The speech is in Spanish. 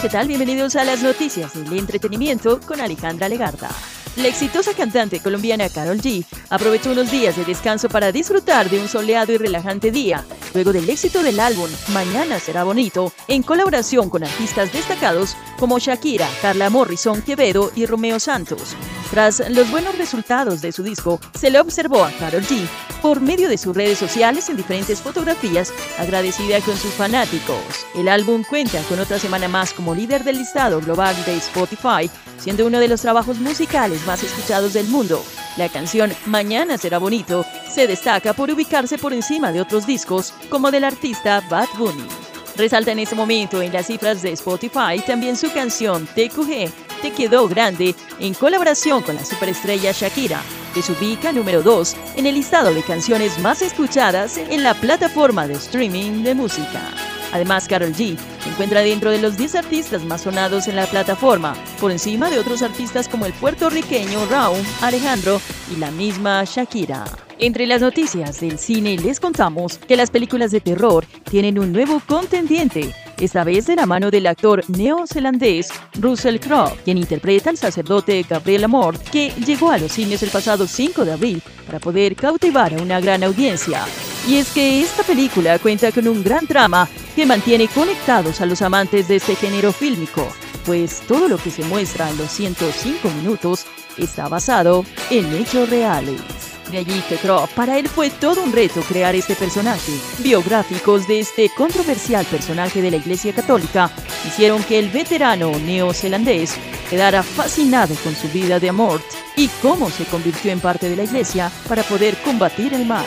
¿qué tal? Bienvenidos a las noticias del entretenimiento con Alejandra Legarda. La exitosa cantante colombiana Carol G aprovechó unos días de descanso para disfrutar de un soleado y relajante día, luego del éxito del álbum Mañana será bonito, en colaboración con artistas destacados como Shakira, Carla Morrison, Quevedo y Romeo Santos. Tras los buenos resultados de su disco, se le observó a Carol G por medio de sus redes sociales en diferentes fotografías, agradecida con sus fanáticos. El álbum cuenta con otra semana más como líder del listado global de Spotify, siendo uno de los trabajos musicales más escuchados del mundo. La canción Mañana será bonito se destaca por ubicarse por encima de otros discos como del artista Bad Bunny. Resalta en este momento en las cifras de Spotify también su canción TQG, Te quedó grande, en colaboración con la superestrella Shakira, que se ubica número 2 en el listado de canciones más escuchadas en la plataforma de streaming de música. Además, Carol G se encuentra dentro de los 10 artistas más sonados en la plataforma, por encima de otros artistas como el puertorriqueño Raúl Alejandro y la misma Shakira. Entre las noticias del cine les contamos que las películas de terror tienen un nuevo contendiente, esta vez de la mano del actor neozelandés Russell Crowe, quien interpreta al sacerdote Gabriel Amort, que llegó a los cines el pasado 5 de abril para poder cautivar a una gran audiencia. Y es que esta película cuenta con un gran trama que mantiene conectados a los amantes de este género fílmico, pues todo lo que se muestra en los 105 minutos está basado en hechos reales. De allí que Crow, para él fue todo un reto crear este personaje. Biográficos de este controversial personaje de la Iglesia Católica hicieron que el veterano neozelandés quedara fascinado con su vida de amor y cómo se convirtió en parte de la Iglesia para poder combatir el mal.